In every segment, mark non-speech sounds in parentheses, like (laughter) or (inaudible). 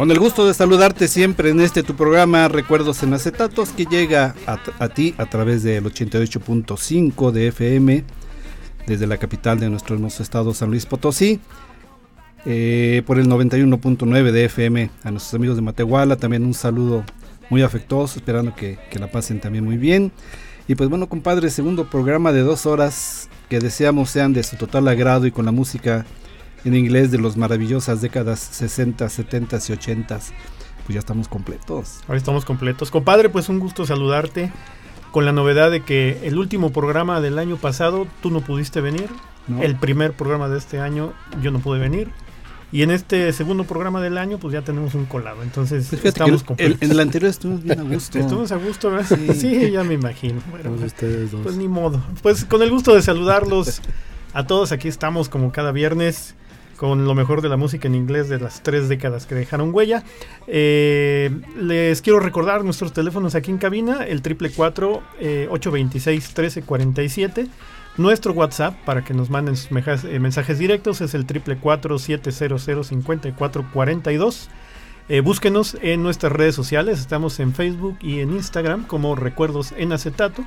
Con el gusto de saludarte siempre en este tu programa Recuerdos en Acetatos que llega a, ti a través del 88.5 de FM desde la capital de nuestro hermoso estado San Luis Potosí. Eh, por el 91.9 de FM a nuestros amigos de Matehuala también un saludo muy afectuoso esperando que, que la pasen también muy bien y pues bueno compadre segundo programa de dos horas que deseamos sean de su total agrado y con la música en inglés de las maravillosas décadas 60, 70 y 80. Pues ya estamos completos. Ahora estamos completos. Compadre, pues un gusto saludarte con la novedad de que el último programa del año pasado tú no pudiste venir. El primer programa de este año yo no pude venir. Y en este segundo programa del año, pues ya tenemos un colado. Entonces, pues estamos completos. en el anterior estuvimos bien a gusto. Estuvimos a gusto, ¿verdad? Sí, ya me imagino. Bueno, pues, pues ni modo. Pues con el gusto de saludarlos a todos, aquí estamos como cada viernes con lo mejor de la música en inglés de las tres décadas que dejaron huella. Eh, les quiero recordar nuestros teléfonos aquí en cabina, el triple 826 1347. Nuestro WhatsApp para que nos manden sus eh, mensajes directos es el triple 700 5442. Eh, búsquenos en nuestras redes sociales, estamos en Facebook y en Instagram como Recuerdos en Acetato.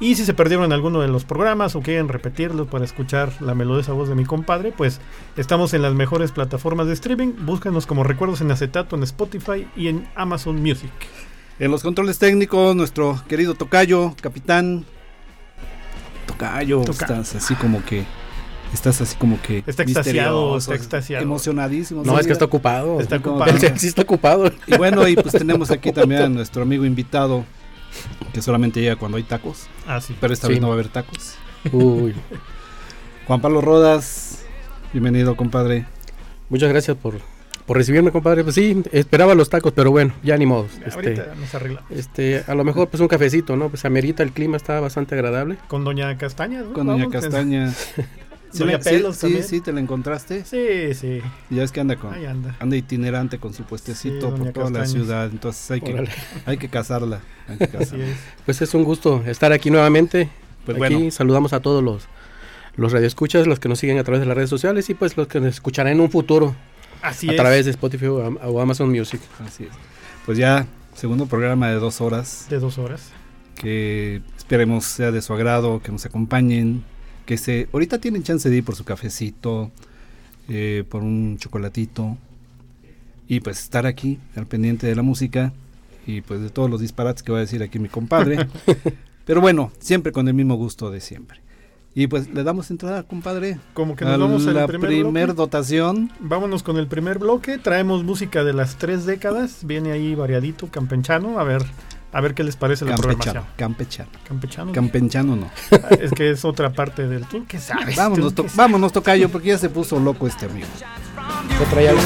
Y si se perdieron alguno de los programas o quieren repetirlo para escuchar la melodiosa voz de mi compadre, pues estamos en las mejores plataformas de streaming. Búscanos como Recuerdos en Acetato en Spotify y en Amazon Music. En los controles técnicos, nuestro querido Tocayo, capitán. Tocayo, estás así como que estás así como que está extasiado, está extasiado. emocionadísimo. No, es que está ocupado. Está ocupado. sí está ocupado. Y bueno, y pues tenemos aquí también a nuestro amigo invitado, que solamente llega cuando hay tacos. Ah, sí. Pero esta vez no va a haber tacos. Uy. (laughs) Juan Pablo Rodas, bienvenido, compadre. Muchas gracias por, por recibirme, compadre. Pues sí, esperaba los tacos, pero bueno, ya ni modo. Este, nos arreglamos. Este, a lo mejor pues un cafecito, ¿no? Pues amerita, el clima está bastante agradable. Con Doña Castaña, ¿no? Con Doña Castaña. (laughs) Sí, pelos sí, sí, te la encontraste. Sí, sí. Y ya es que anda con anda. itinerante con su puestecito por toda la ciudad, entonces hay que hay que casarla, (laughs) Pues es un gusto estar aquí nuevamente. Pues aquí bueno. saludamos a todos los los radioescuchas, los que nos siguen a través de las redes sociales y pues los que nos escucharán en un futuro Así a través de Spotify o, Amazon Music. Así es. Pues ya segundo programa de dos horas. De dos horas. Que esperemos sea de su agrado, que nos acompañen que se, ahorita tienen chance de ir por su cafecito, eh, por un chocolatito y pues estar aquí al pendiente de la música y pues de todos los disparates que va a decir aquí mi compadre. (laughs) Pero bueno, siempre con el mismo gusto de siempre. Y pues le damos entrada, compadre. Como que nos vamos a la primer, dotación. Vámonos con el primer bloque. Traemos música de las tres décadas. Viene ahí variadito, campechano. A ver, a ver qué les parece la programación. Campechano. Campechano. Campechano no. es que es otra parte del tour. ¿Qué sabes? Vámonos, to vámonos, tocayo, porque ya se puso loco este amigo. Se traía el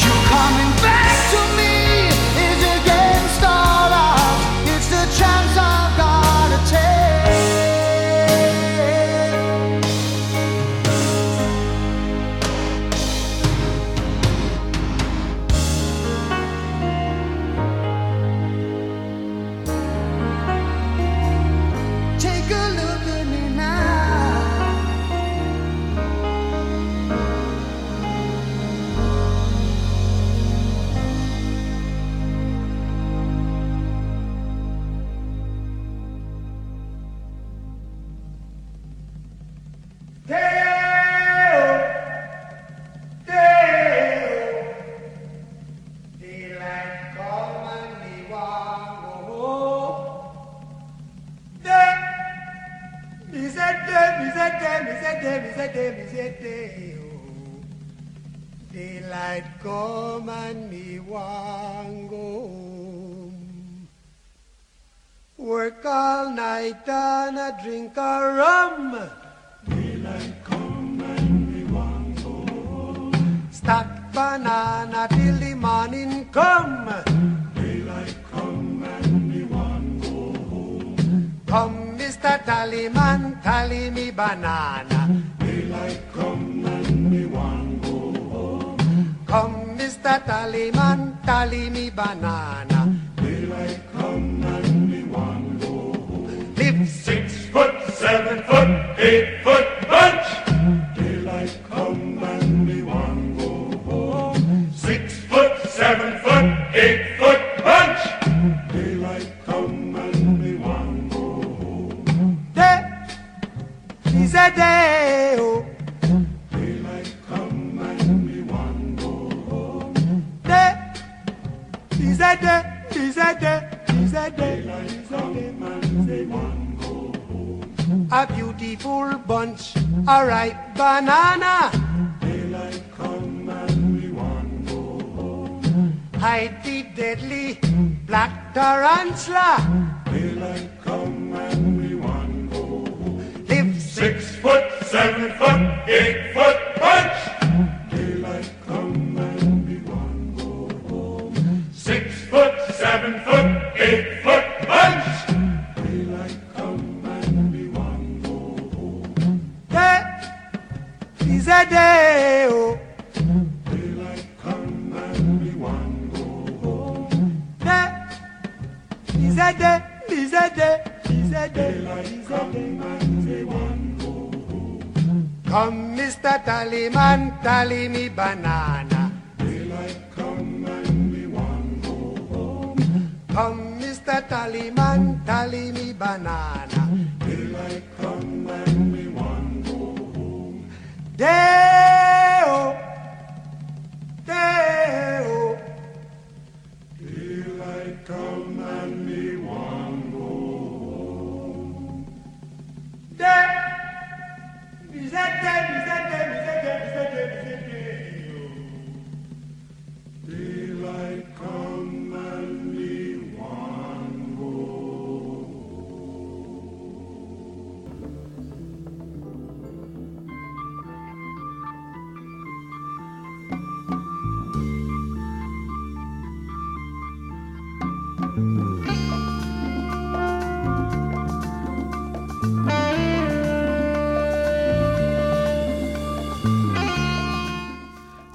You're coming back to me.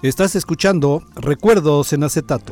Estás escuchando Recuerdos en acetato.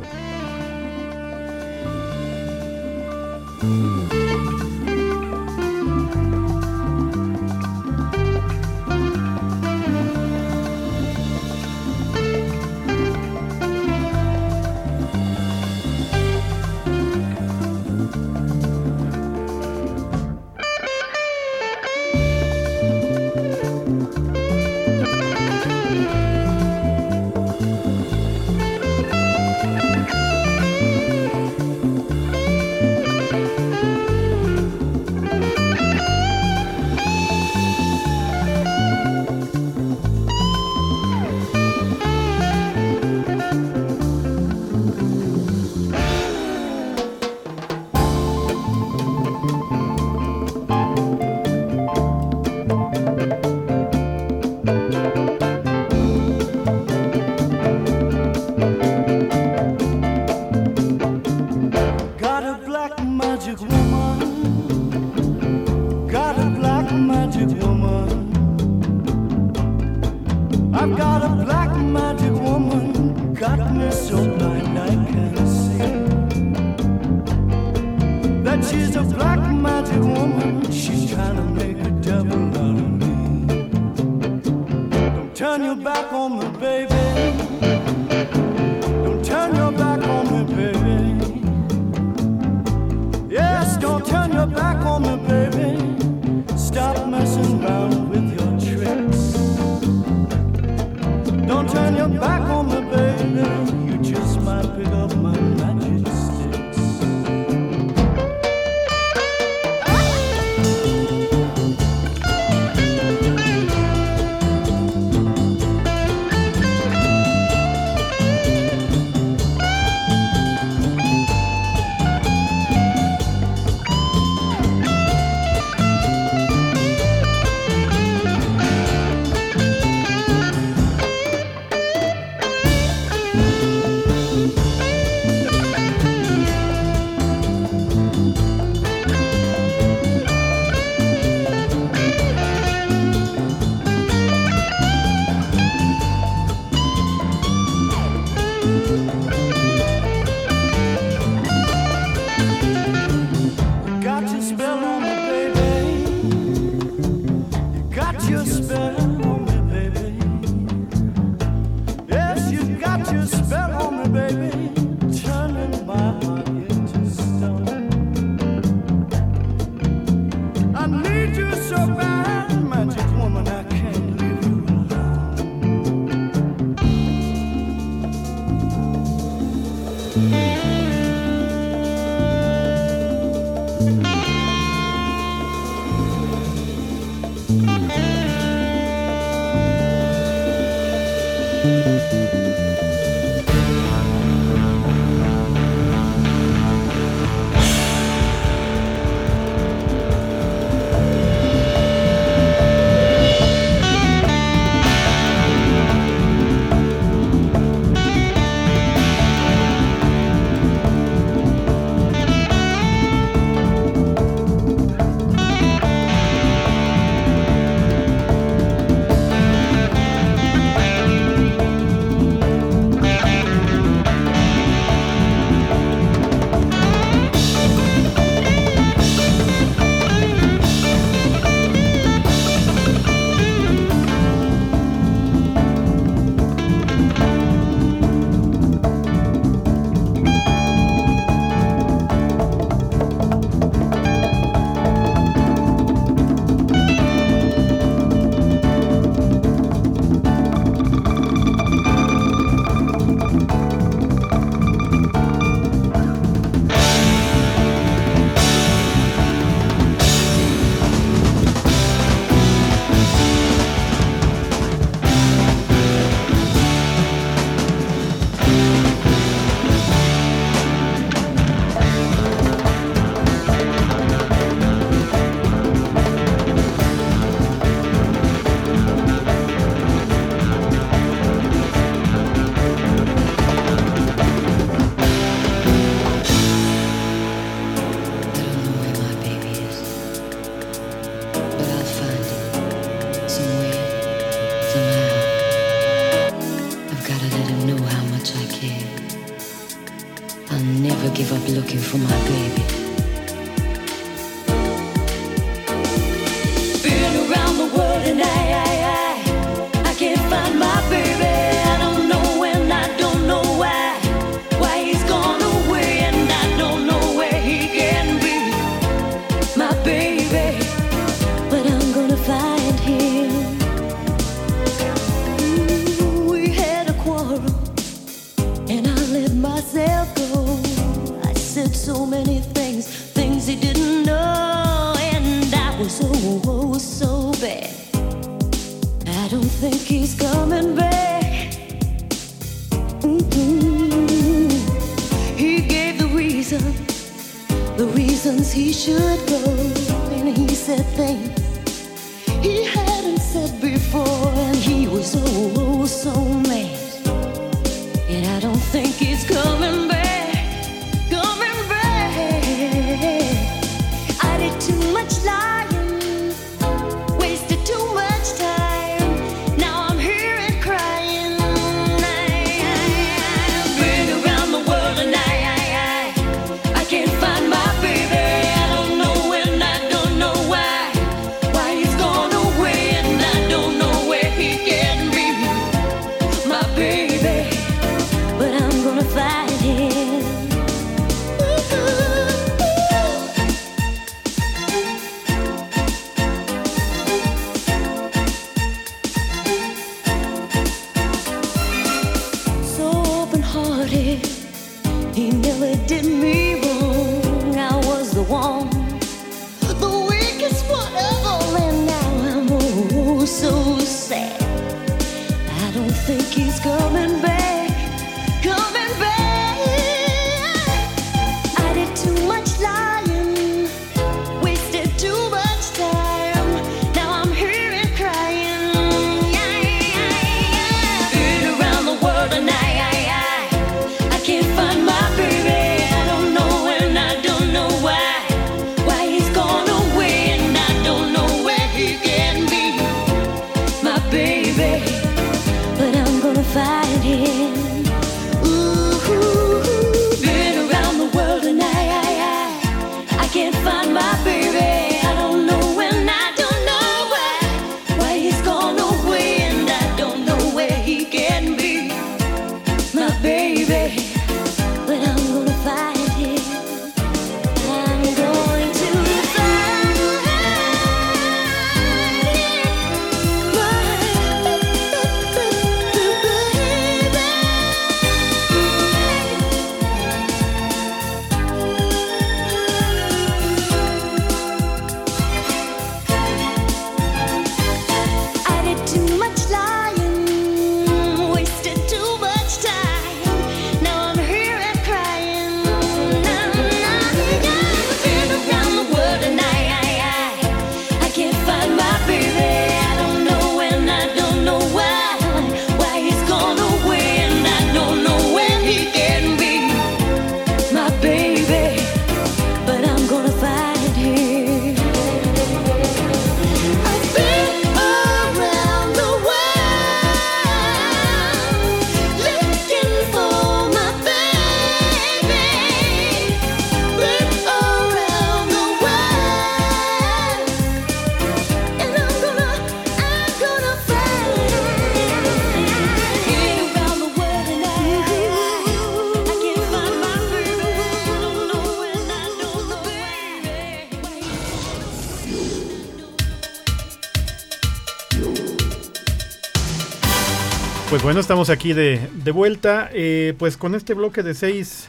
Bueno, estamos aquí de, vuelta, eh, pues con este bloque de seis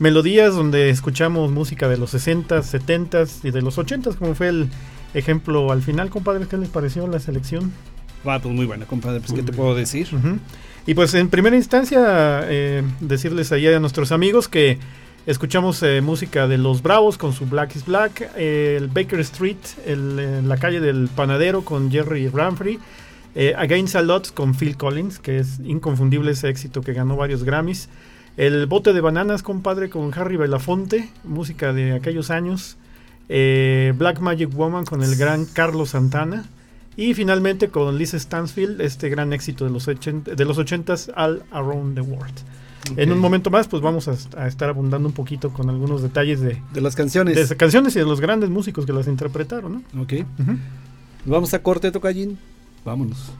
melodías donde escuchamos música de los 60s, 70s y de los 80s, como fue el ejemplo al final, compadre, ¿qué les pareció la selección? Va, pues muy buena, compadre, pues ¿qué te puedo decir? Y pues en primera instancia, eh, decirles ahí a nuestros amigos que escuchamos eh, música de Los Bravos con su Black is Black, el Baker Street, el, la calle del panadero con Jerry Ramfrey, eh, Against a Lot con Phil Collins, que es inconfundible ese éxito que ganó varios Grammys. El bote de bananas, compadre, con Harry Belafonte, música de aquellos años. Eh, Black Magic Woman con el gran Carlos Santana. Y finalmente con Lisa Stansfield, este gran éxito de los, 80, de los 80s, All Around the World. En un momento más, pues vamos a, estar abundando un poquito con algunos detalles de, de las canciones. De canciones y de los grandes músicos que las interpretaron, ¿no? Ok. Vamos a corte, Tocallín. Vámonos.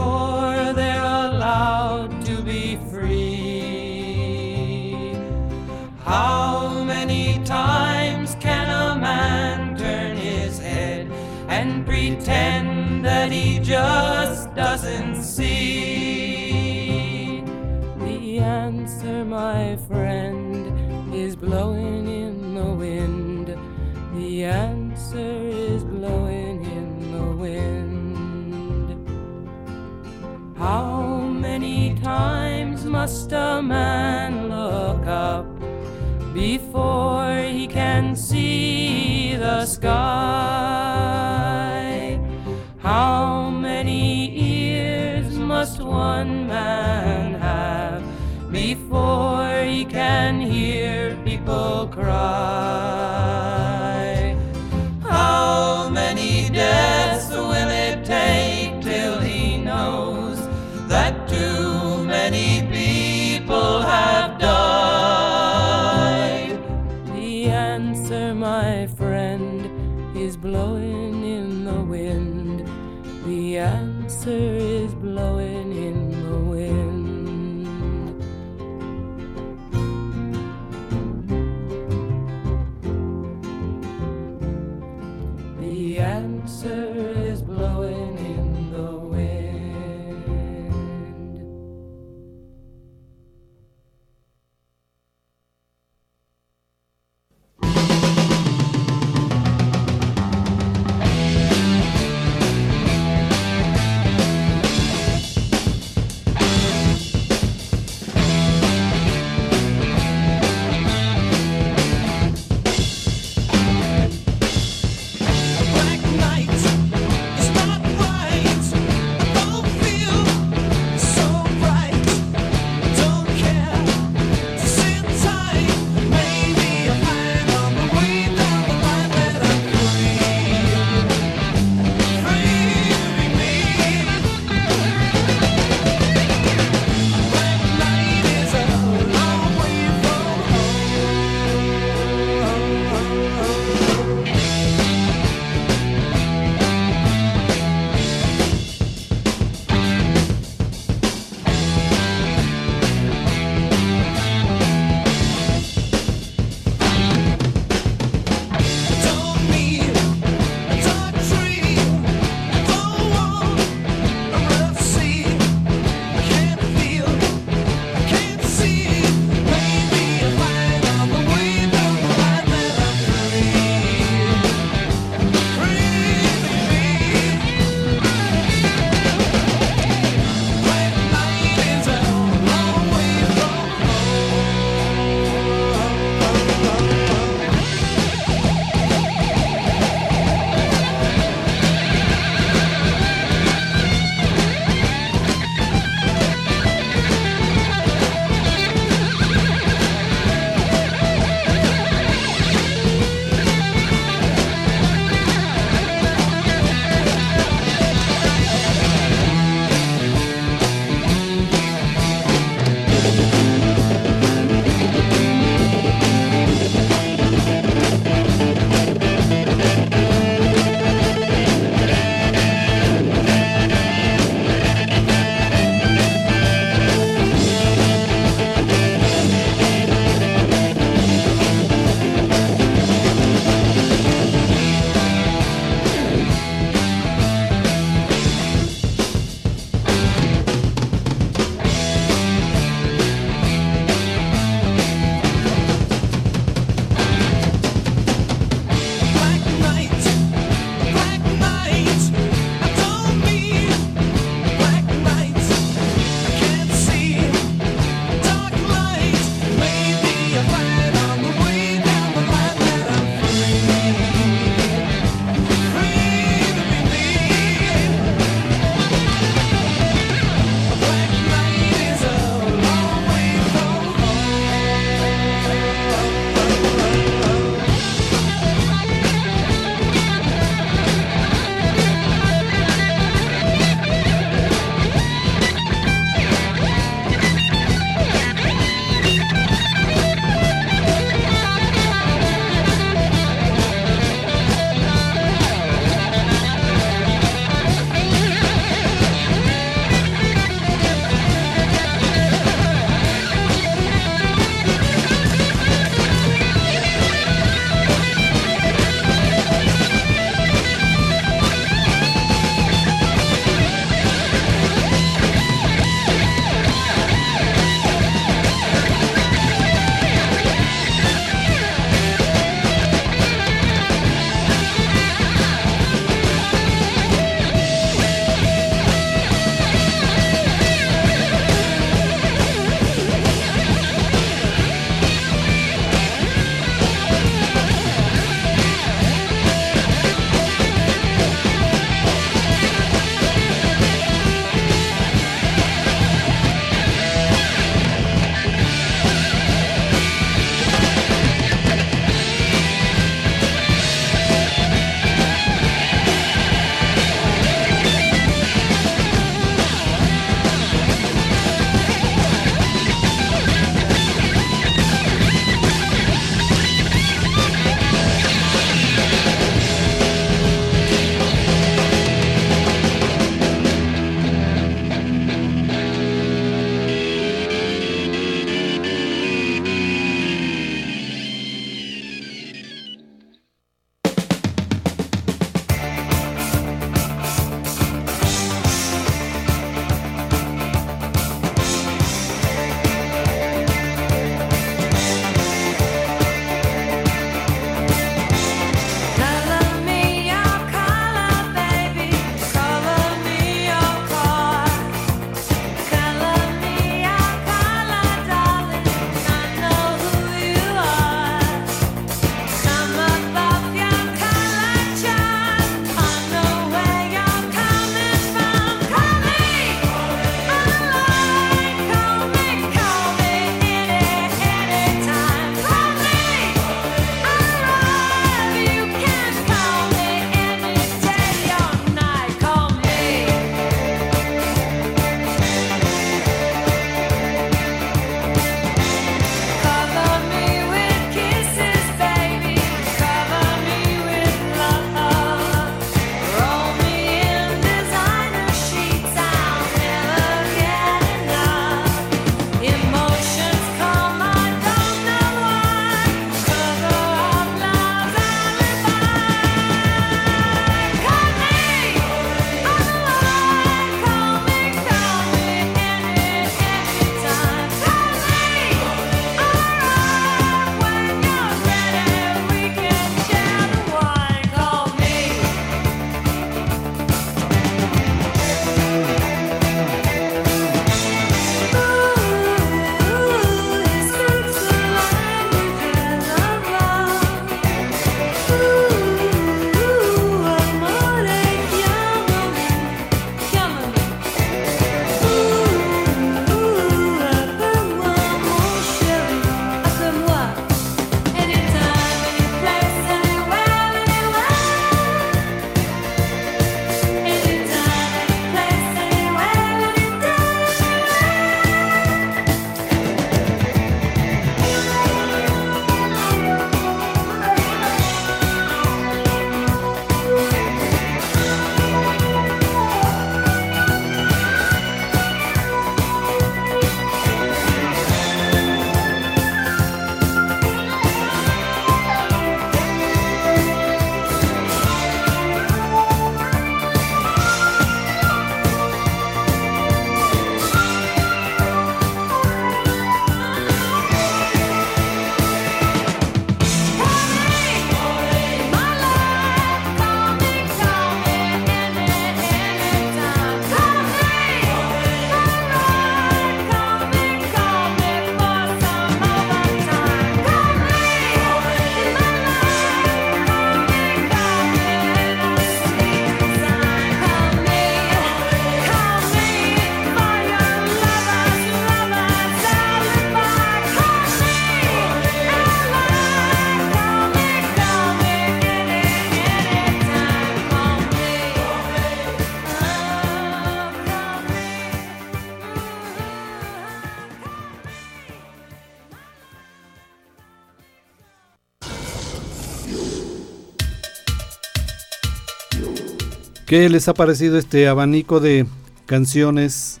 ¿Qué les ha parecido este abanico de canciones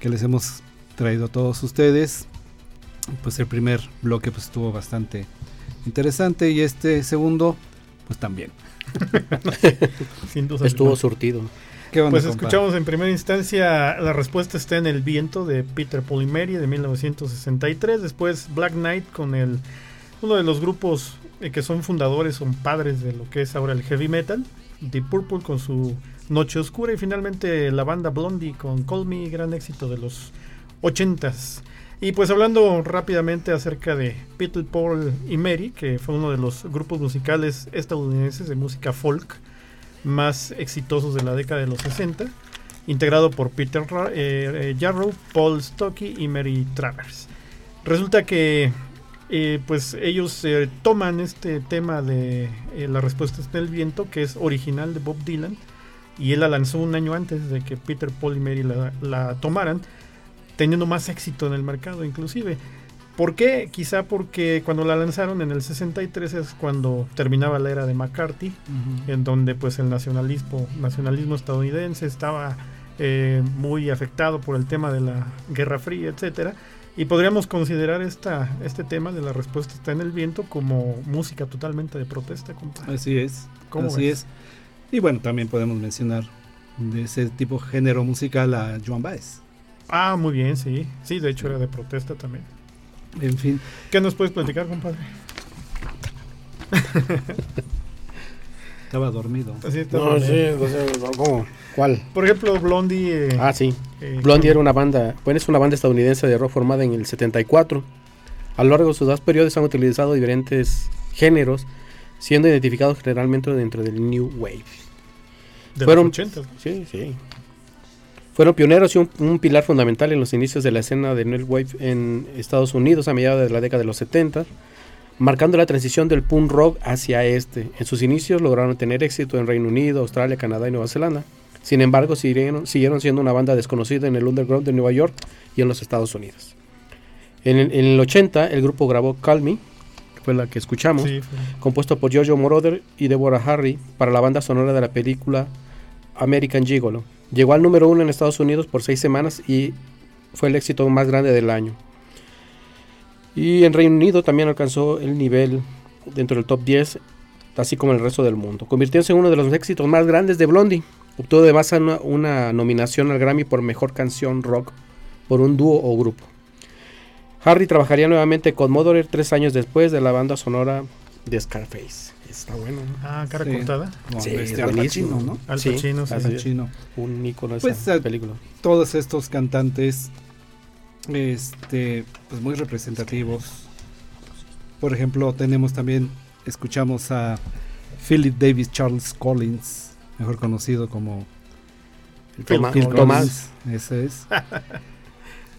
que les hemos traído a todos ustedes? Pues el primer bloque pues estuvo bastante interesante y este segundo pues también. (laughs) Sin duda estuvo surtido. pues escuchamos en primera instancia la respuesta está en El viento de Peter Polimeri de 1963, después Black Knight con el uno de los grupos eh, que son fundadores, son padres de lo que es ahora el heavy metal, Deep Purple con su Noche Oscura y finalmente la banda Blondie con Call Me, gran éxito de los 80s. Y pues hablando rápidamente acerca de Peter Paul y Mary, que fue uno de los grupos musicales estadounidenses de música folk más exitosos de la década de los 60, integrado por Peter eh, eh, Paul Stocky y Mary Travers. Resulta que eh, pues ellos toman este tema de La respuesta está en el viento, que es original de Bob Dylan, y él la lanzó un año antes de que Peter, Paul y Mary la, tomaran, teniendo más éxito en el mercado inclusive. ¿Por qué? Quizá porque cuando la lanzaron en el 63 es cuando terminaba la era de McCarthy, en donde pues el nacionalismo, nacionalismo estadounidense estaba eh, muy afectado por el tema de la Guerra Fría, etcétera. Y podríamos considerar esta, este tema de la respuesta está en el viento como música totalmente de protesta. Así es. así es. Y bueno, también podemos mencionar de ese tipo de género musical a Joan Baez. Ah, muy bien, sí. Sí, de hecho era de protesta también. En fin. ¿Qué nos puedes platicar, compadre? Estaba dormido. Sí, no, sí, ¿cómo? ¿Cuál? Por ejemplo, Blondie. Eh, ah, sí. Eh, Blondie era una banda, bueno, es una banda estadounidense de rock formada en el 74. A lo largo de sus dos periodos han utilizado diferentes géneros, siendo identificados generalmente dentro del New Wave. De Fueron, los 80. Sí, sí. Fueron pioneros y un, pilar fundamental en los inicios de la escena de New Wave en Estados Unidos a mediados de la década de los 70 marcando la transición del punk rock hacia este. En sus inicios lograron tener éxito en Reino Unido, Australia, Canadá y Nueva Zelanda. Sin embargo, siguieron, siguieron siendo una banda desconocida en el underground de Nueva York y en los Estados Unidos. En el, 80, el grupo grabó Call Me, que fue la que escuchamos, compuesto por Jojo Moroder y Deborah Harry para la banda sonora de la película American Gigolo. Llegó al número uno en Estados Unidos por seis semanas y fue el éxito más grande del año. Y en Reino Unido también alcanzó el nivel dentro del top 10, así como el resto del mundo. Convirtiéndose en uno de los éxitos más grandes de Blondie. Obtuvo además una, una nominación al Grammy por Mejor Canción Rock por un dúo o grupo. Harry trabajaría nuevamente con Modorer tres años después de la banda sonora de Scarface. Está bueno. Ah, cara cortada. sí, este, Al Pacino, ¿no? Al Pacino, sí. Un icono de pues, esa película. Todos estos cantantes este, pues muy representativos. Por ejemplo, tenemos también, escuchamos a Philip Davis Charles Collins, mejor conocido como Phil, Thomas. Ese es. (laughs)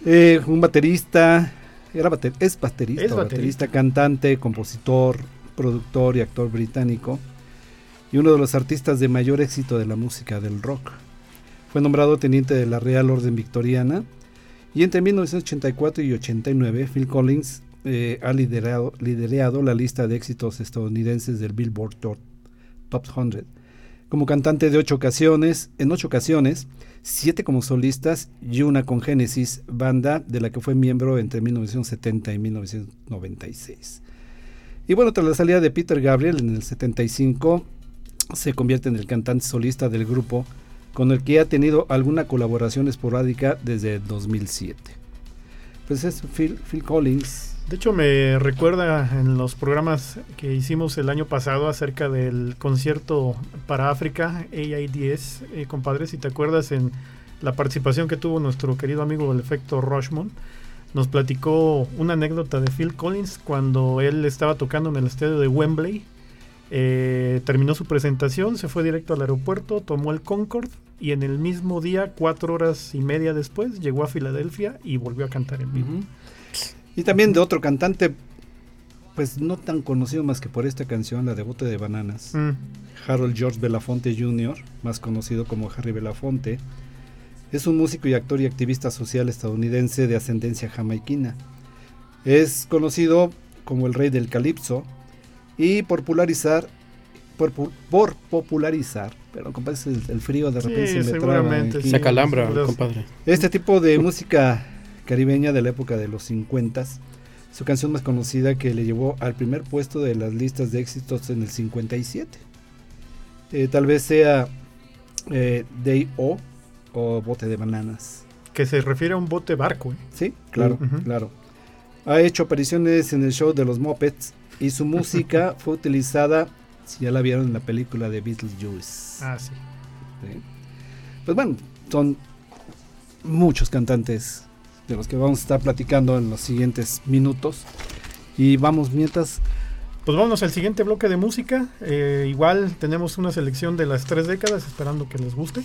Eh, un baterista, era es baterista, baterista, cantante, compositor, productor y actor británico. Y uno de los artistas de mayor éxito de la música del rock. Fue nombrado teniente de la Real Orden Victoriana y entre 1984 y 89, Phil Collins eh, ha liderado, liderado la lista de éxitos estadounidenses del Billboard Top 100. Como cantante de ocho ocasiones, en ocho ocasiones, siete como solistas y una con Genesis, banda de la que fue miembro entre 1970 y 1996. Y bueno, tras la salida de Peter Gabriel en el 75, se convierte en el cantante solista del grupo con el que ha tenido alguna colaboración esporádica desde 2007. Pues es Phil, Collins. De hecho, me recuerda en los programas que hicimos el año pasado acerca del concierto para África, AIDS, eh, compadre, si te acuerdas en la participación que tuvo nuestro querido amigo el efecto Rushmont, nos platicó una anécdota de Phil Collins cuando él estaba tocando en el estadio de Wembley eh, terminó su presentación, se fue directo al aeropuerto, tomó el Concorde y en el mismo día, cuatro horas y media después, llegó a Filadelfia y volvió a cantar en vivo. Y también de otro cantante, pues no tan conocido más que por esta canción, la de Bote de Bananas. Mm. Harold George Belafonte Jr., más conocido como Harry Belafonte, es un músico y actor y activista social estadounidense de ascendencia jamaiquina. Es conocido como el rey del calipso, y por popularizar, por, por popularizar, pero compadre, el, el frío de repente Sí, se me traba aquí. Se acalambra, compadre. Este tipo de música caribeña de la época de los 50 su canción más conocida que le llevó al primer puesto de las listas de éxitos en el 57. Eh, tal vez sea eh, Day O o Bote de Bananas. Que se refiere a un bote barco. ¿eh? Sí, claro, claro. Ha hecho apariciones en el show de los Muppets y su música (laughs) fue utilizada, si ya la vieron en la película de Beetlejuice. Ah, sí. ¿sí? Pues bueno, son muchos cantantes de los que vamos a estar platicando en los siguientes minutos. Y vamos mientras, Pues vámonos al siguiente bloque de música. Eh, igual tenemos una selección de las tres décadas, esperando que les guste.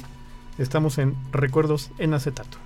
Estamos en Recuerdos en acetato.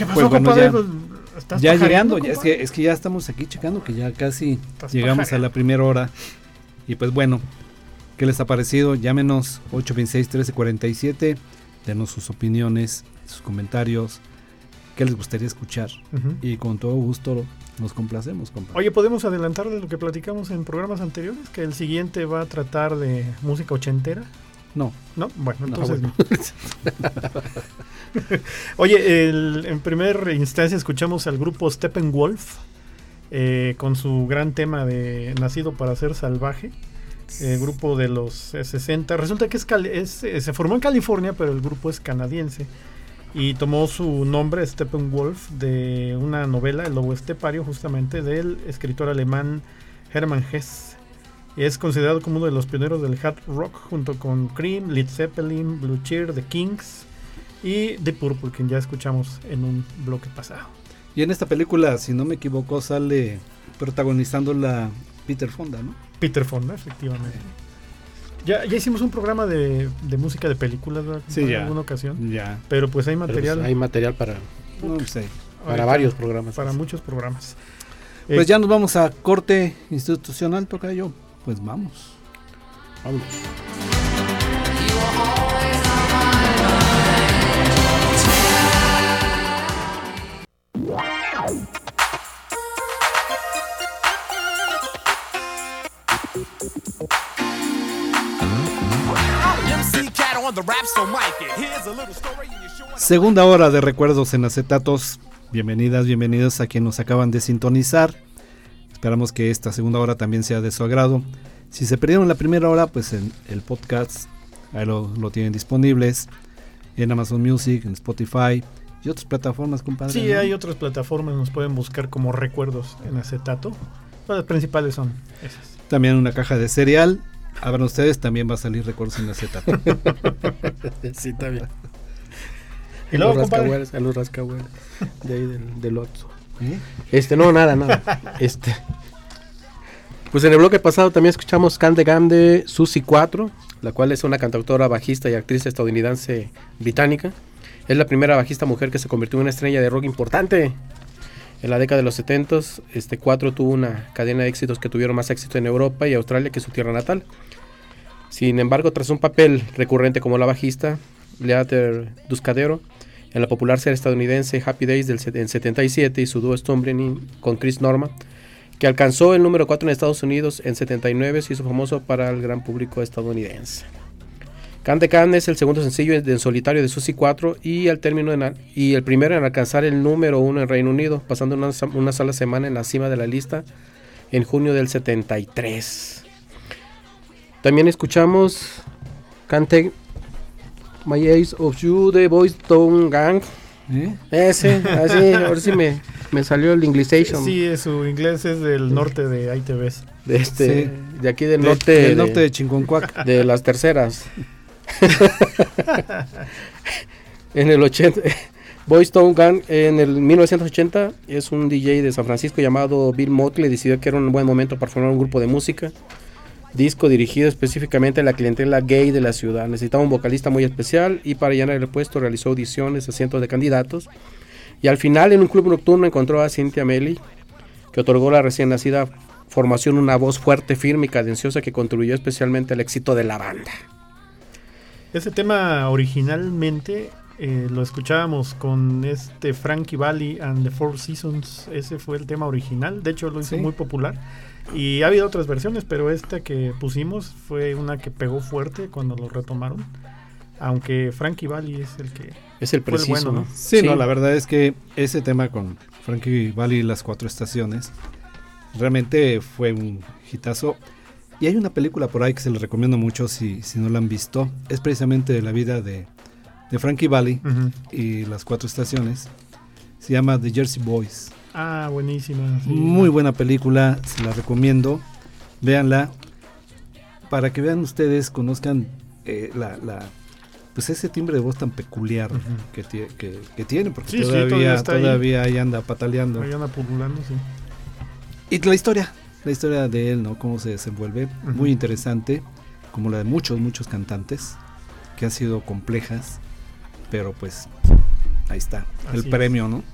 ¿Qué pasó, Pues bueno, compadre? ya- Pues, ¿estás Ya llegando, ya, es, que, es que ya estamos aquí checando que ya casi llegamos a la primera hora. Y pues bueno, ¿qué les ha parecido? Llámenos 826-1347, denos sus opiniones, sus comentarios, qué les gustaría escuchar. Y con todo gusto nos complacemos, compadre. Oye, ¿podemos adelantar de lo que platicamos en programas anteriores? Que el siguiente va a tratar de música ochentera. No, ¿No? Bueno, No, entonces bueno. no. (laughs) Oye, el- en primer instancia escuchamos al grupo Steppenwolf eh, con su gran tema de Nacido para ser salvaje. eh, grupo de los eh, 60. Resulta que es, eh, se formó en California, pero el grupo es canadiense. Y tomó su nombre, Steppenwolf, de una novela, El Lobo Estepario, justamente, del escritor alemán Hermann Hesse. Es considerado como uno de los pioneros del hard rock junto con Cream, Led Zeppelin, Blue Cheer, The Kings y The Purple, que ya escuchamos en un bloque pasado. y en esta película, si no me equivoco, sale protagonizando la Peter Fonda, ¿no? Peter Fonda, efectivamente. Ya, ya hicimos un programa de, de música de películas ¿verdad, Sí, ya. en alguna ocasión. Ya, Pero pues hay pues, material hay material para, no sé. para ahorita, varios programas. para muchos programas. Pues Eh, ya nos vamos a corte institucional, toca yo. Pues vamos. Vámonos. Segunda hora de recuerdos en acetatos. Bienvenidas, bienvenidos a quienes nos acaban de sintonizar. Esperamos que esta segunda hora también sea de su agrado. Si se perdieron la primera hora, pues en el podcast ahí lo, lo tienen disponibles en Amazon Music, en Spotify y otras plataformas, compadre. Sí, ¿no? hay otras plataformas, nos pueden buscar como recuerdos en acetato. Pero las principales son esas. También una caja de cereal. Abran ustedes, también va a salir recuerdos en acetato. (laughs) sí, está bien. Y luego, los compadre. rascahueles, en los rascahueles de ahí del, del Oxxo. ¿Eh? Este, no, nada, nada. (laughs) Este. Pues en el bloque pasado también escuchamos Can de Gam de Susie 4, la cual es una cantautora, bajista y actriz estadounidense británica. Es la primera bajista mujer que se convirtió en una estrella de rock importante. En la década de los 70, este 4 tuvo una cadena de éxitos que tuvieron más éxito en Europa y Australia que su tierra natal. Sin embargo, tras un papel recurrente como la bajista, Leather Duscadero, en la popular serie estadounidense Happy Days del en 77 y su dúo Stumbling con Chris Norma, que alcanzó el número 4 en Estados Unidos en 79, se hizo famoso para el gran público estadounidense. Can de Can es el segundo sencillo en solitario de Susie 4 y, al término y el primero en alcanzar el número 1 en Reino Unido, pasando una, una sola semana en la cima de la lista en junio del 73. También escuchamos Can't My Eyes of You de Boys Town Gang. ¿Eh? Ese, (laughs) así, ahora sí me, me salió el Englishation. Sí, su inglés es del norte de ITVs. De, este, Sí. de aquí del De- norte. del de- norte de Chinconcuac. de las terceras. (laughs) en el 80, Boys Town Gang en el 1980 es un DJ de San Francisco llamado Bill Motley decidió que era un buen momento para formar un grupo de música. Disco dirigido específicamente a la clientela gay de la ciudad. Necesitaba un vocalista muy especial y para llenar el puesto realizó audiciones a cientos de candidatos. Y al final en un club nocturno encontró a Cynthia Melly, que otorgó a la recién nacida formación una voz fuerte, firme y cadenciosa que contribuyó especialmente al éxito de la banda. Ese tema originalmente eh, lo escuchábamos con este Frankie Valli and the Four Seasons. Ese fue el tema original. De hecho, lo hizo Sí. muy popular. Y ha habido otras versiones, pero esta que pusimos fue una que pegó fuerte cuando lo retomaron. Aunque Frankie Valli es el que. Es el Fue el preciso, bueno, ¿no? ¿no? Sí, no, la verdad es que ese tema con Frankie Valli y las cuatro estaciones realmente fue un hitazo. Y hay una película por ahí que se les recomiendo mucho si, si no la han visto. Es precisamente de la vida de, de Frankie Valli Ujú. y las cuatro estaciones. Se llama The Jersey Boys. Ah, buenísima. Sí. Muy buena película, se la recomiendo. Véanla. Para que vean ustedes, conozcan eh, la, pues ese timbre de voz tan peculiar que, que, tiene, porque todavía, todavía, todavía ahí. anda pataleando. Ahí anda pululando, sí. Y la historia, la historia de él, ¿no? Cómo se desenvuelve, muy interesante, como la de muchos, muchos cantantes, que han sido complejas, pero pues ahí está, el premio, ¿no?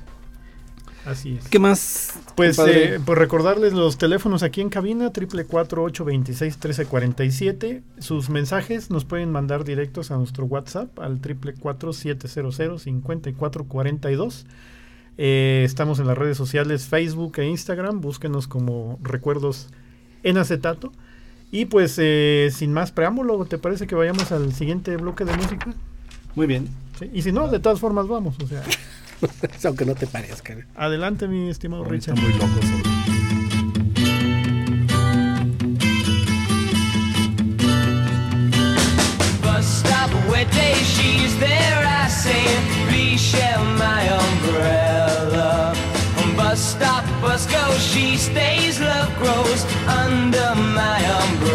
Así es. ¿Qué más? Pues, eh, pues recordarles los teléfonos aquí en cabina, 444-826-1347. Sus mensajes nos pueden mandar directos a nuestro WhatsApp al 444-700-5442. Eh, estamos en las redes sociales Facebook e Instagram. Búsquenos como recuerdos en acetato. Y pues eh, sin más preámbulo, ¿te parece que vayamos al siguiente bloque de música? Muy bien. Y si no, de todas formas vamos. O sea. (laughs) (laughs) aunque no te parezca. Adelante, mi estimado Richard. Está muy loco sobre... stop wet day, she's there, I say, reshell my umbrella. Bus stop, bus go, she stays, love grows under my umbrella.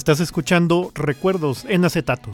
Estás escuchando Recuerdos en acetato.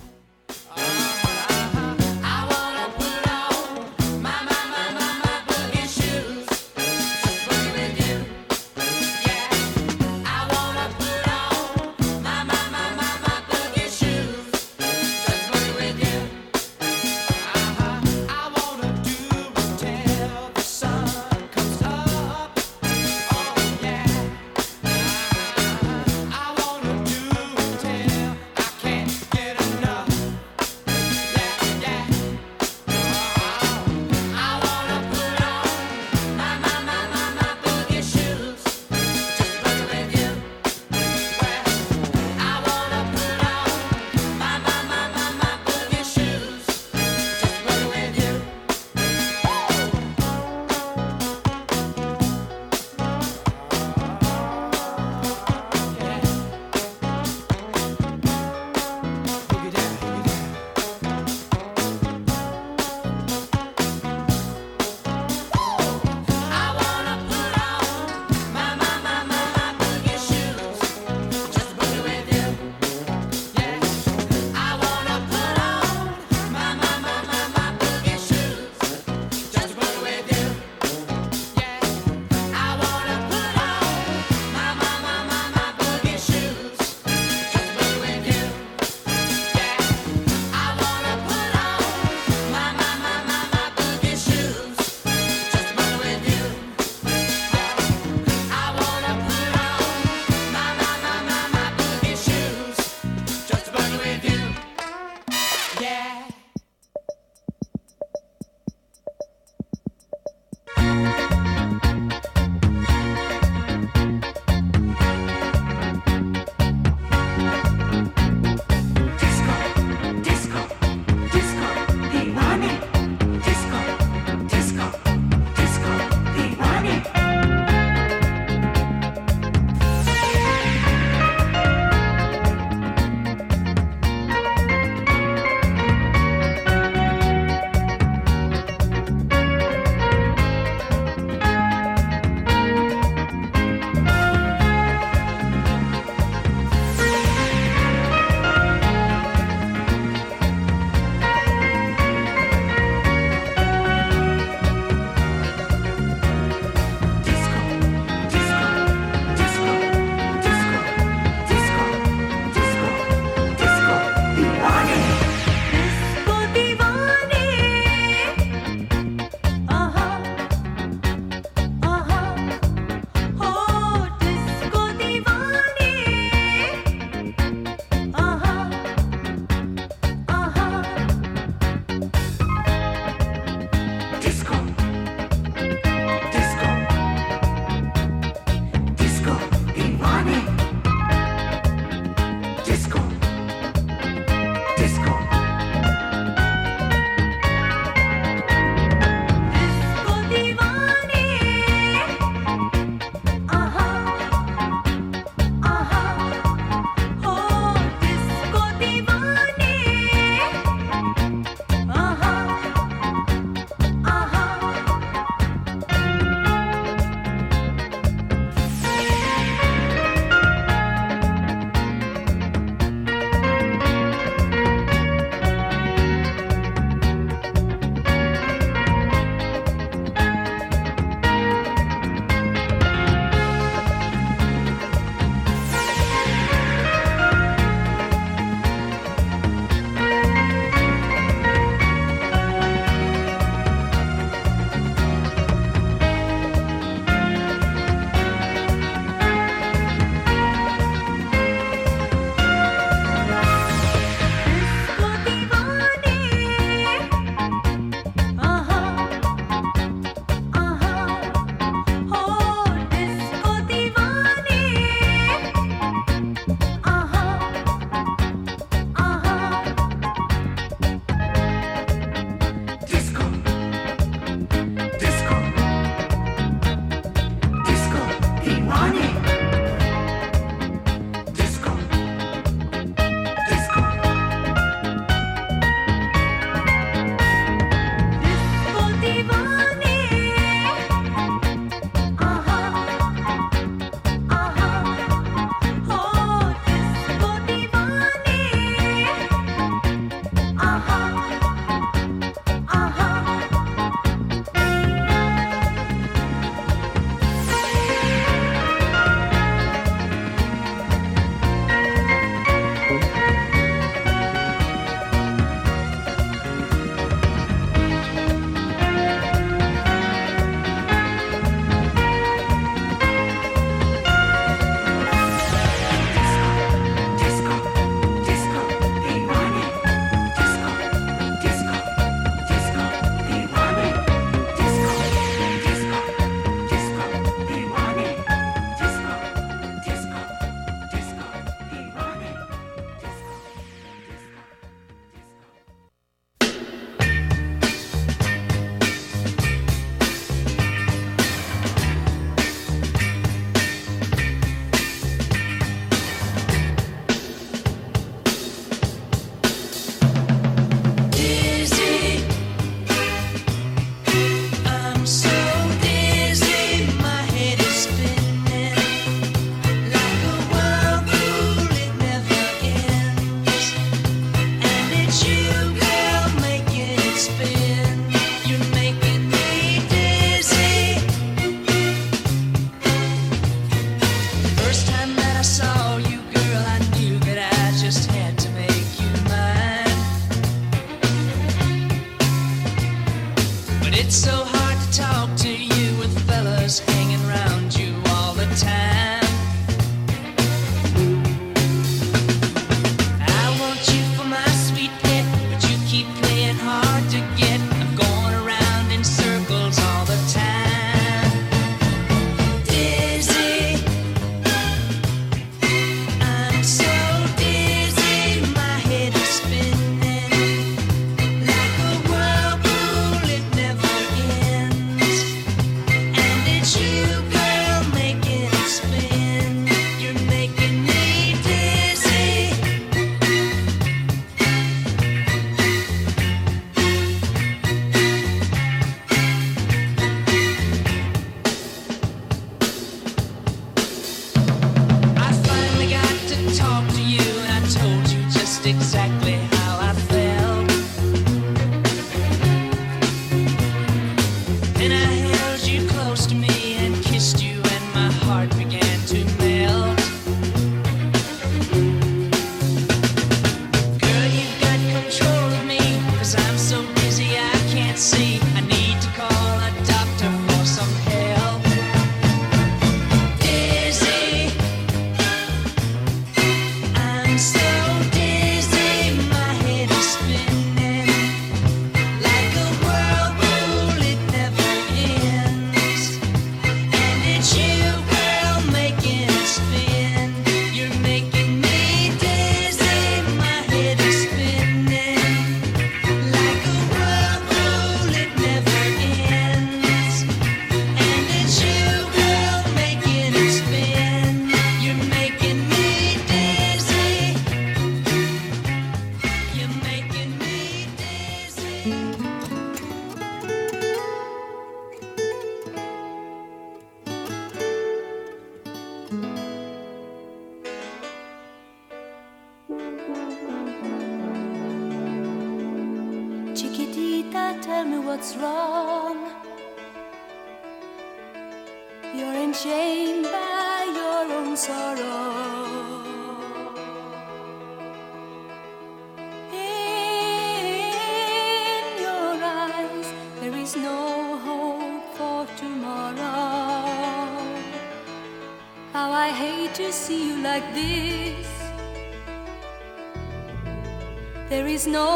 There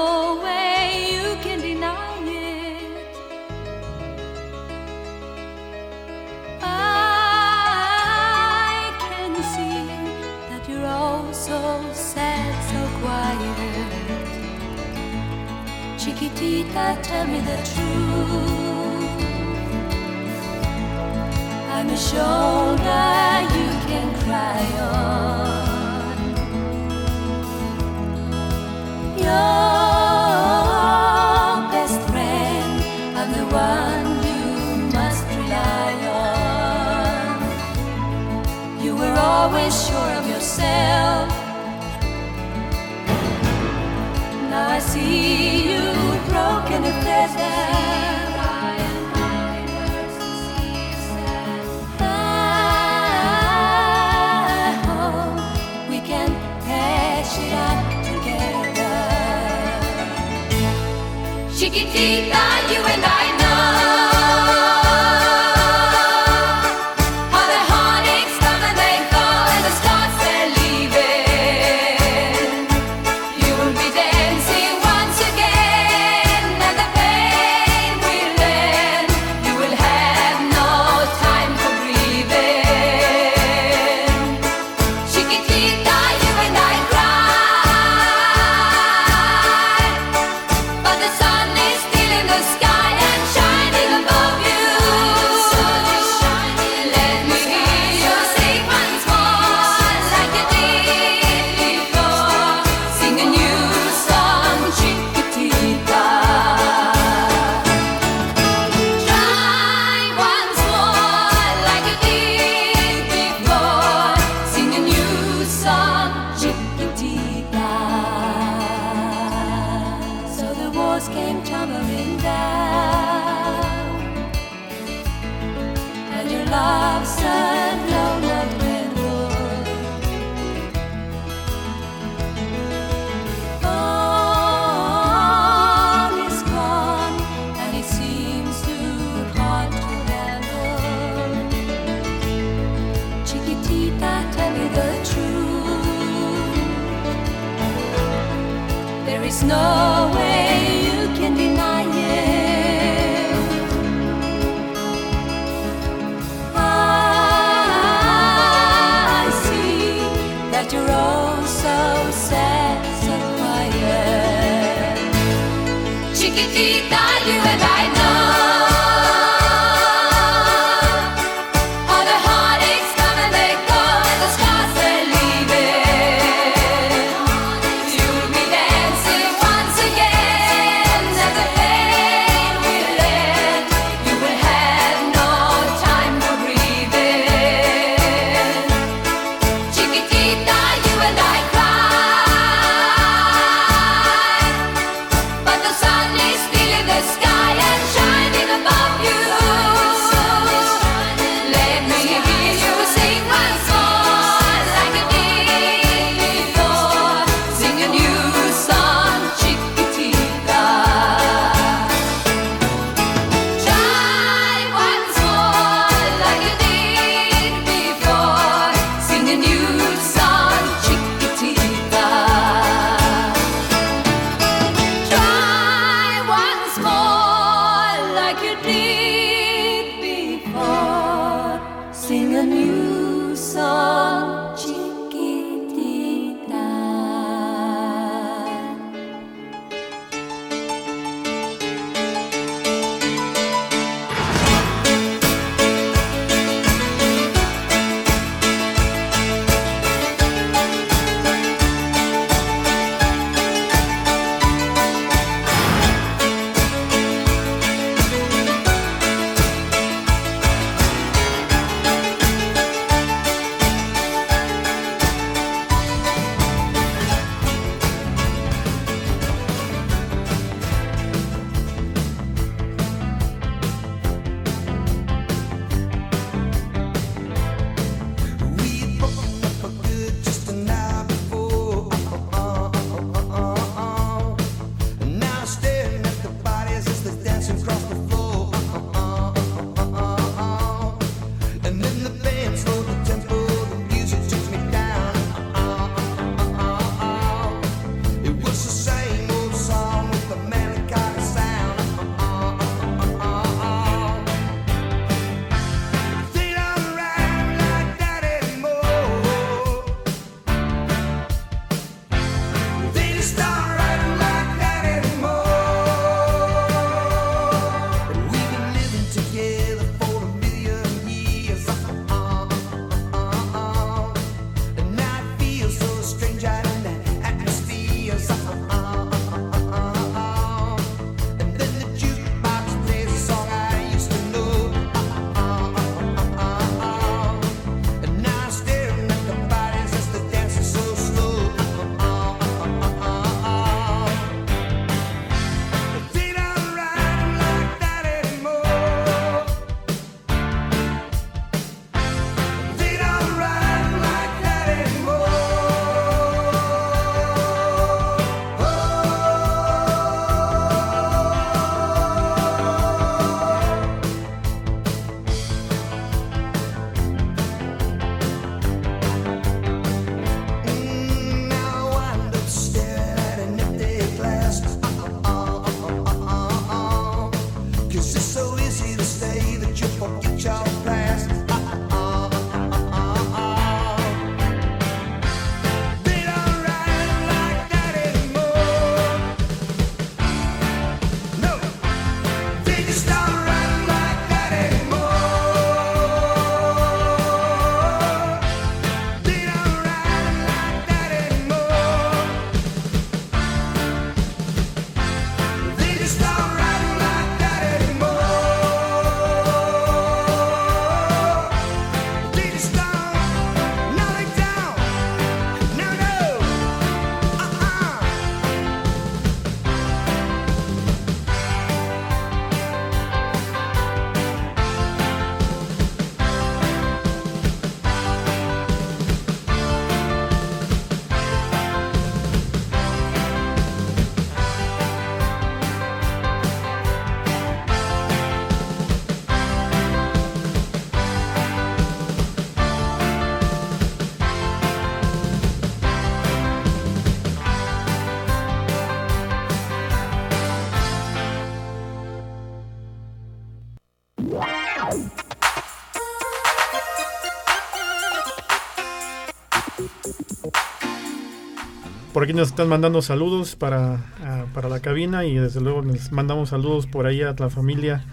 aquí nos están mandando saludos para, ah, para la cabina y desde luego les mandamos saludos por ahí a la familia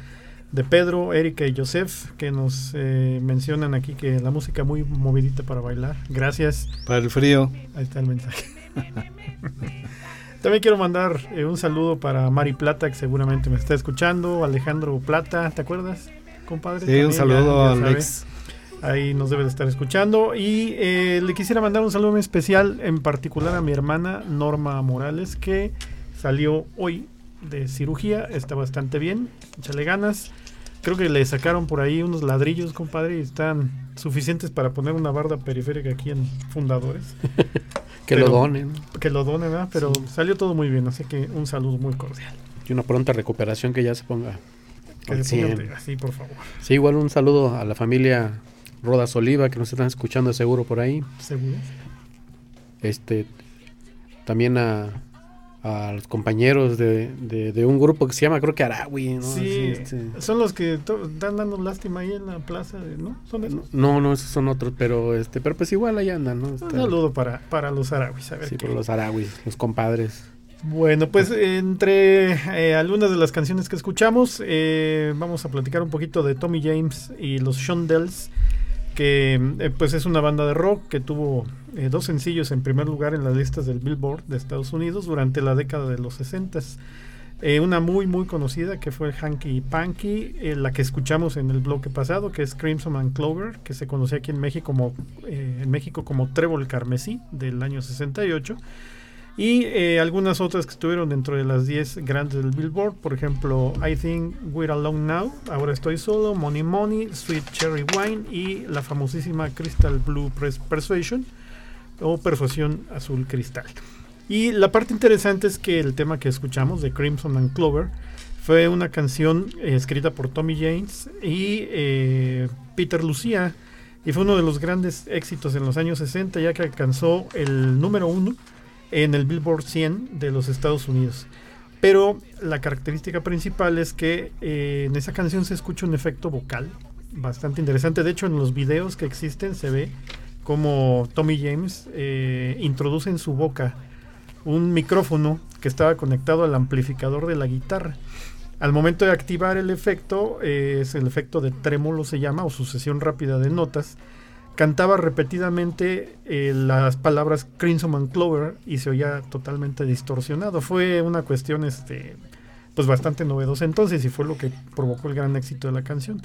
de Pedro, Erika y Joseph que nos eh, mencionan aquí que la música muy movidita para bailar. Gracias. Para el frío. Ahí está el mensaje. (laughs) También quiero mandar eh, un saludo para Mari Plata que seguramente me está escuchando, Alejandro Plata, ¿te acuerdas, compadre? Sí, También un ya- saludo ya a sabe. Alex. Ahí nos debe de estar escuchando. Y eh, le quisiera mandar un saludo muy especial, en particular a mi hermana Norma Morales, que salió hoy de cirugía. Está bastante bien. Échale ganas. Creo que le sacaron por ahí unos ladrillos, compadre, y están suficientes para poner una barda periférica aquí en Fundadores. (laughs) Que lo donen. Que lo donen, ¿verdad? Pero salió todo muy bien, así que un saludo muy cordial. Y una pronta recuperación que ya se ponga. Que se pongan 100. de- así, por favor. Sí, igual un saludo a la familia Rodas Oliva que nos están escuchando seguro por ahí. ¿Seguro? Este, también a, a los compañeros de, de- de un grupo que se llama, creo que Arawi, ¿no? Sí, Así, este. son los que están dando lástima ahí en la plaza, de- ¿no? Son esos. No, no, esos son otros, pero este, pero pues igual ahí andan, ¿no? Un Está- saludo para, para los árabes. A ver sí, qué- por los Arawis, los compadres. Bueno, pues entre eh, algunas de las canciones que escuchamos, eh, vamos a platicar un poquito de Tommy James y los Shondells, que eh, pues es una banda de rock que tuvo eh, dos sencillos en primer lugar en las listas del Billboard de Estados Unidos durante la década de los 60 Eh, una muy muy conocida que fue Hanky Panky, eh, la que escuchamos en el bloque pasado, que es Crimson and Clover, que se conocía aquí en México como, en México como Trébol Carmesí del año 68. Y eh, algunas otras que estuvieron dentro de las 10 grandes del Billboard, por ejemplo, I Think We're Alone Now, Ahora Estoy Solo, Money Money, Sweet Cherry Wine y la famosísima Crystal Blue Pers- Persuasion o Persuasión Azul Cristal. Y la parte interesante es que el tema que escuchamos de Crimson and Clover fue una canción eh, escrita por Tommy James y eh, Peter Lucía y fue uno de los grandes éxitos en los años 60 ya que alcanzó el número uno en el Billboard 100 de los Estados Unidos. Pero la característica principal es que eh, en esa canción se escucha un efecto vocal bastante interesante. De hecho, en los videos que existen se ve como Tommy James eh, introduce en su boca un micrófono que estaba conectado al amplificador de la guitarra. Al momento de activar el efecto, eh, es el efecto de trémolo se llama, o sucesión rápida de notas, cantaba repetidamente eh, las palabras Crimson and Clover y se oía totalmente distorsionado. Fue una cuestión este, pues bastante novedosa entonces y fue lo que provocó el gran éxito de la canción.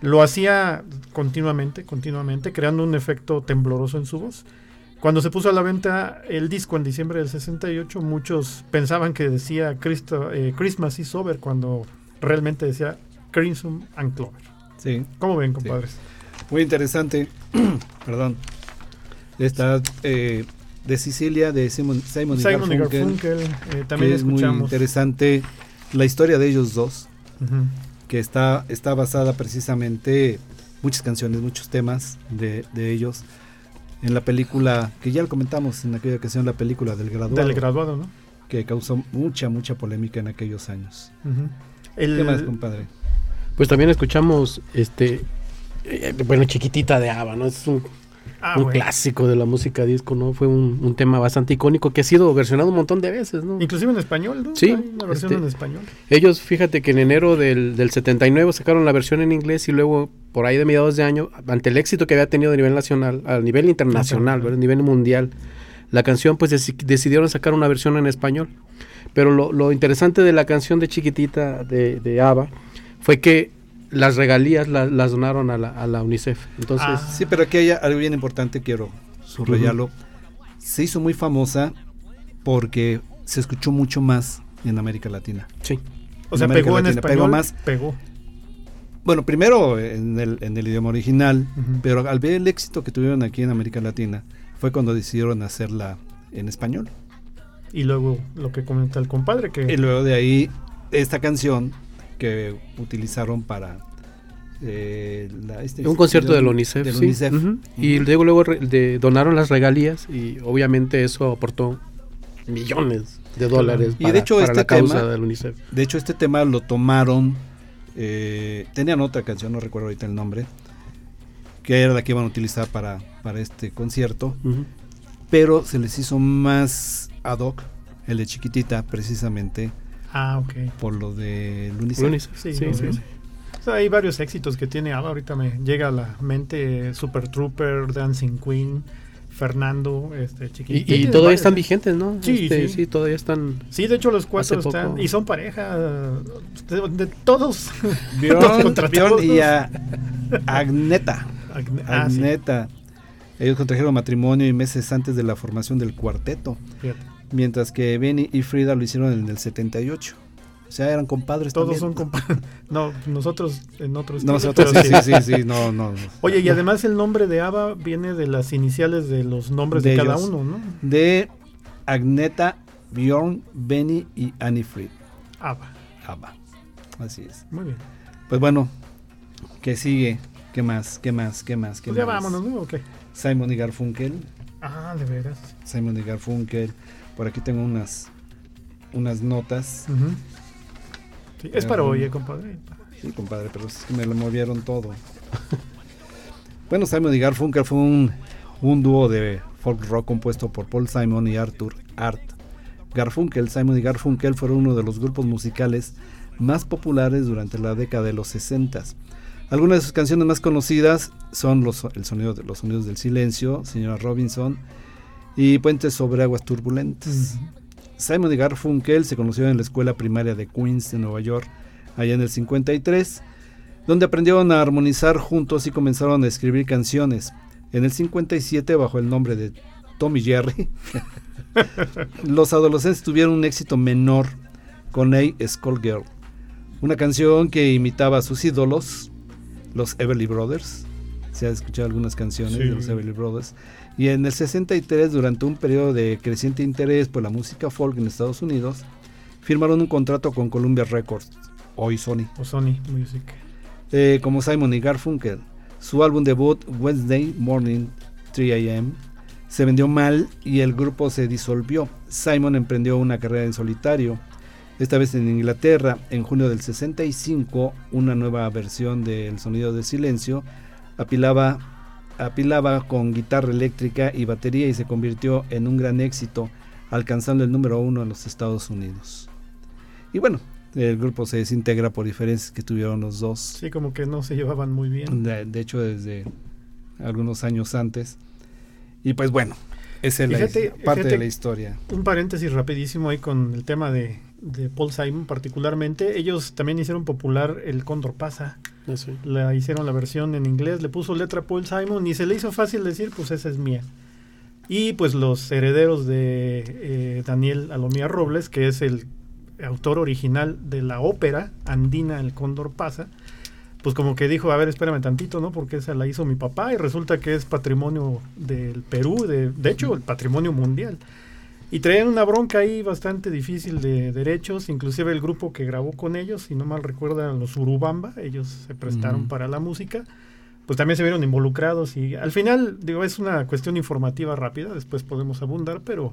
Lo hacía continuamente, continuamente, creando un efecto tembloroso en su voz. Cuando se puso a la venta el disco en diciembre del 68, muchos pensaban que decía Cristo- eh, Christmas is over cuando realmente decía Crimson and Clover. Sí. ¿Cómo ven, compadres? Muy interesante. (clears throat) Perdón. Esta eh, de Sicilia de Simon, Simon, y Simon y Garfunkel, Garfunkel, eh, también que es muy interesante la historia de ellos dos, que está, está basada precisamente muchas canciones, muchos temas de, de ellos en la película, que ya lo comentamos en aquella ocasión, la película del graduado, Del graduado, ¿no? que causó mucha, mucha polémica en aquellos años. El- ¿Qué más, compadre? Pues también escuchamos este eh, bueno, chiquitita de Ava, ¿no? Es un, Ah, un clásico de la música disco, ¿no? Fue un, un tema bastante icónico que ha sido versionado un montón de veces, ¿no? Inclusive en español, ¿no? Sí, Hay una versión este, en español. Ellos, fíjate que en enero del, del 79 sacaron la versión en inglés y luego, por ahí de mediados de año, ante el éxito que había tenido a nivel nacional, a nivel internacional, ¿verdad? a nivel mundial, la canción, pues deci- decidieron sacar una versión en español. Pero lo, lo interesante de la canción de Chiquitita de, de ABBA fue que las regalías la- las donaron a la, a la UNICEF. Entonces, Ah. Sí, pero aquí hay algo bien importante, quiero subrayarlo. Se hizo muy famosa porque se escuchó mucho más en América Latina. sí. O sea, América pegó en español. pegó más. Pegó. Bueno, primero en el, en el idioma original, pero al ver el éxito que tuvieron aquí en América Latina, fue cuando decidieron hacerla en español. Y luego lo que comenta el compadre, que Y luego de ahí, esta canción que utilizaron para eh, la- este- Un concierto del UNICEF. del sí. UNICEF. Ujú. Y luego, luego de- donaron las regalías y obviamente eso aportó millones de dólares Y de hecho, para este la causa tema- del UNICEF. De hecho, este tema lo tomaron. eh, tenían otra canción, no recuerdo ahorita el nombre. Que era la que iban a utilizar para, para este concierto. Pero se les hizo más ad hoc el de Chiquitita precisamente Ah, ok. por lo de Lunicel. Lunis. Sí, Sí, sí, sí. O sea, hay varios éxitos que tiene ABBA. Ahorita me llega a la mente Super Trooper, Dancing Queen, Fernando, este Y, chiquitito. y Tiene todavía varios, están vigentes, ¿no? Sí, Este, sí. sí, todavía están. Sí, de hecho los cuatro están poco. y son pareja de, de todos. (laughs) Bjorn, Bjorn y a Agneta. Agne- ah, sí, Agneta. Ellos contrajeron matrimonio y meses antes de la formación del cuarteto, fíjate. Mientras que Benny y Frida lo hicieron en el 78. O sea, eran compadres Todos también. son compa- No, nosotros en otros. Nosotros sí, sí, sí, sí, no, no. Oye, y además el nombre de ABBA viene de las iniciales de los nombres de, De cada ellos. uno, ¿no? De Agneta, Bjorn, Benny y Annie Fried. ABBA. Abba. Así es. Muy bien. Pues bueno, ¿qué sigue? ¿Qué más? ¿Qué más? ¿Qué más? ¿Qué Pues ya más? vámonos, ¿no? ¿O qué? Simon y Garfunkel. Ah, de veras. Simon y Garfunkel. Por aquí tengo unas unas notas. Sí, es para hoy, eh, compadre. Sí, compadre, pero es que me lo movieron todo. (laughs) bueno, Simon y Garfunkel fue un, un dúo de folk rock compuesto por Paul Simon y Arthur Art. Garfunkel, Simon y Garfunkel fueron uno de los grupos musicales más populares durante la década de los 60. Algunas de sus canciones más conocidas son los, el sonido de, los sonidos del silencio, Señora Robinson y Puentes sobre aguas turbulentas. Simon y Garfunkel se conocieron en la escuela primaria de Queens de Nueva York, allá en el 53, donde aprendieron a armonizar juntos y comenzaron a escribir canciones. En el 57, bajo el nombre de Tommy Jerry, (laughs) los adolescentes tuvieron un éxito menor con A Skullgirl, una canción que imitaba a sus ídolos, los Everly Brothers. Se ha escuchado algunas canciones Sí. de los Everly Brothers. Y en el 63, durante un periodo de creciente interés por la música folk en Estados Unidos, firmaron un contrato con Columbia Records, hoy Sony, O Sony Music. eh, como Simon y Garfunkel. Su álbum debut, Wednesday Morning 3 AM, se vendió mal y el grupo se disolvió. Simon emprendió una carrera en solitario, esta vez en Inglaterra. En junio del 65, una nueva versión del Sonido del Silencio apilaba, apilaba con guitarra eléctrica y batería y se convirtió en un gran éxito, alcanzando el número uno en los Estados Unidos. Y bueno, el grupo se desintegra por diferencias que tuvieron los dos. Sí, como que no se llevaban muy bien. De, de hecho, desde algunos años antes. Y pues bueno, esa es la Fíjate- parte de la historia. Un paréntesis rapidísimo ahí con el tema de, de Paul Simon particularmente. Ellos también hicieron popular el Cóndor Pasa. Ah, sí. La hicieron la versión en inglés, le puso letra Paul Simon y se le hizo fácil decir, pues esa es mía. Y pues los herederos de eh, Daniel Alomía Robles, que es el autor original de la ópera andina El Cóndor Pasa, pues como que dijo, a ver, espérame tantito, ¿no? Porque esa la hizo mi papá y resulta que es patrimonio del Perú, de, de hecho, el patrimonio mundial. Y traían una bronca ahí bastante difícil de derechos, inclusive el grupo que grabó con ellos, si no mal recuerdan, los Urubamba, ellos se prestaron para la música, pues también se vieron involucrados y al final, digo, es una cuestión informativa rápida, después podemos abundar, pero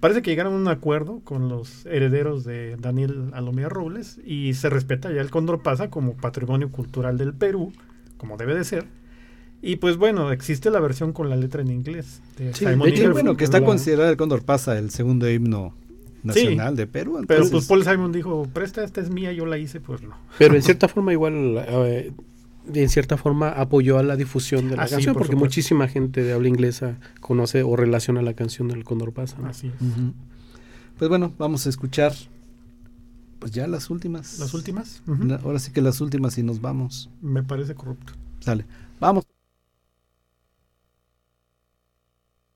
parece que llegaron a un acuerdo con los herederos de Daniel Alomía Robles y se respeta ya el Cóndor Pasa como patrimonio cultural del Perú, como debe de ser. Y pues bueno, existe la versión con la letra en inglés. De Sí, Simon de hecho, bueno, que está Garfunkel. considerado el Cóndor Pasa el segundo himno nacional de Perú. Pero pues Paul Simon dijo, presta, esta es mía, yo la hice, pues no. Pero en cierta forma igual, eh, en cierta forma apoyó a la difusión de la Ah, sí, canción, por porque supuesto. muchísima gente de habla inglesa conoce o relaciona la canción del Condor Pasa. ¿no? Así es. Pues bueno, vamos a escuchar pues ya las últimas. Las últimas. La- ahora sí que las últimas y nos vamos. me parece corrupto. Sale. Vamos.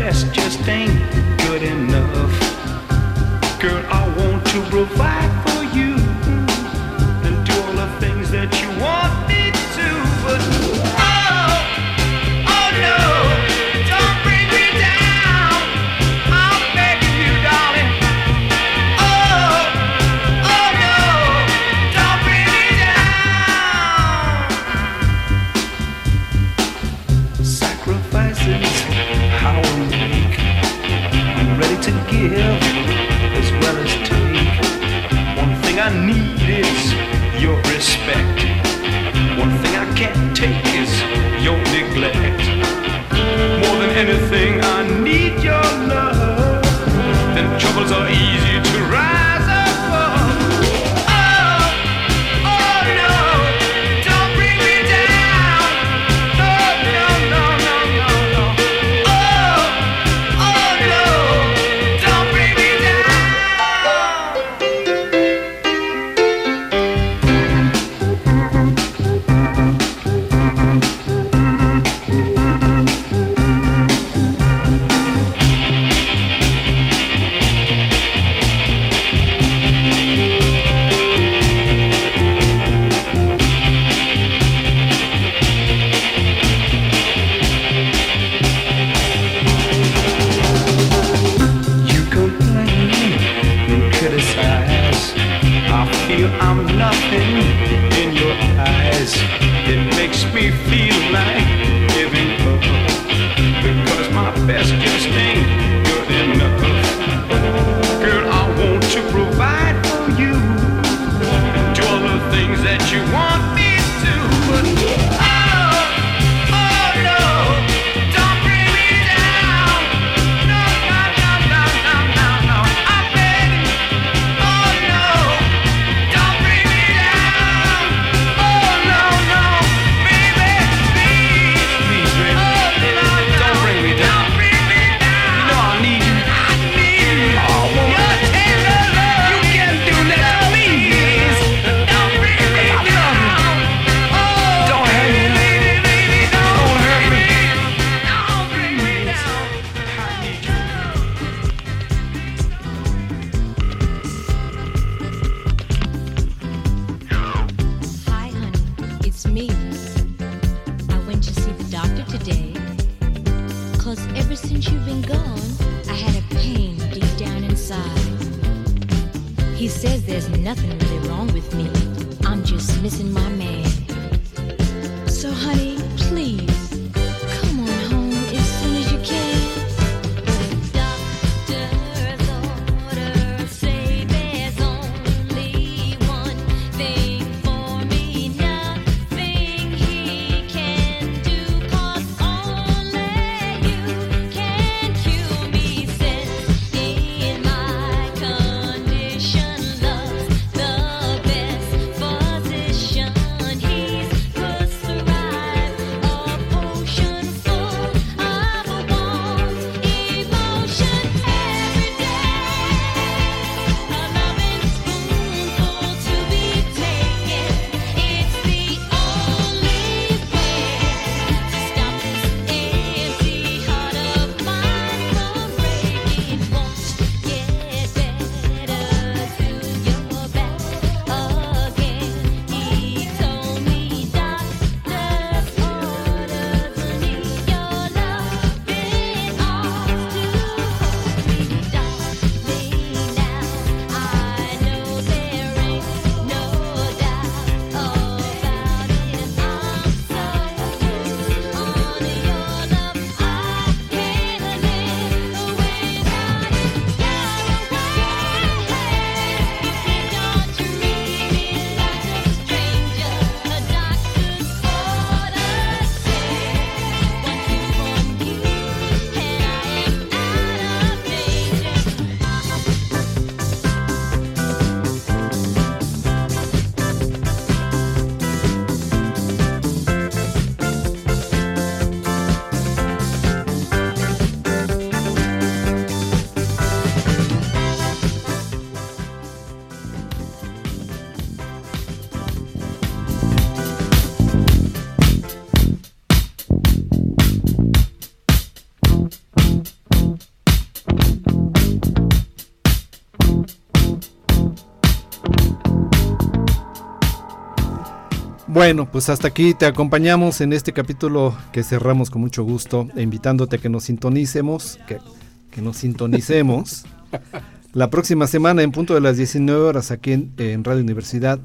best just ain't good enough. Girl, I want to provide. anything. I need your love. Then troubles are easy to ride. Bueno, pues hasta aquí te acompañamos en este capítulo que cerramos con mucho gusto, invitándote a que nos sintonicemos, que, que nos sintonicemos (laughs) la próxima semana en punto de las 19 horas aquí en, en Radio Universidad,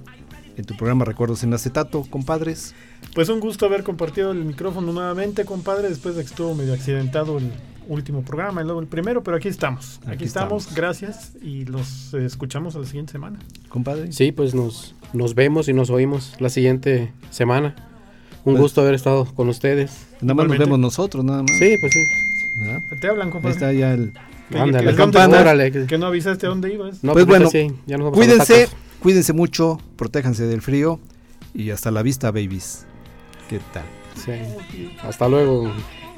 en tu programa Recuerdos en Acetato, compadres. Pues un gusto haber compartido el micrófono nuevamente, compadre, después de que estuvo medio accidentado el, último programa, y luego el primero, pero aquí estamos. Aquí, Aquí estamos, estamos. gracias y los eh, escuchamos a la siguiente semana. Compadre. Sí, pues nos, nos vemos y nos oímos la siguiente semana. Un Pues- gusto haber estado con ustedes. Nada más nos vemos nosotros, nada más. Sí, pues sí. ¿Verdad? Te hablan, Ahí compadre. está ya el... Que- Ándale, que- la campana. Órale, que, que- no avisaste a dónde ibas. No, Pues bueno, sí, ya nos Cuídense, cuídense mucho, protéjanse del frío y hasta la vista, babies. ¿Qué tal? Sí. Hasta luego.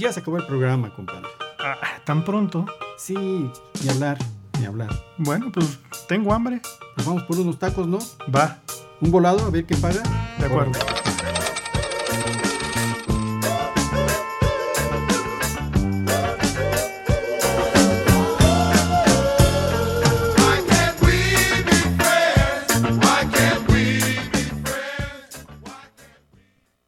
ya se acabó el programa, compadre. Ah, ¿Tan pronto? Sí, ni hablar, ni hablar. Bueno, pues tengo hambre. Pues vamos por unos tacos, ¿no? Va, Un volado, a ver qué paga. de acuerdo.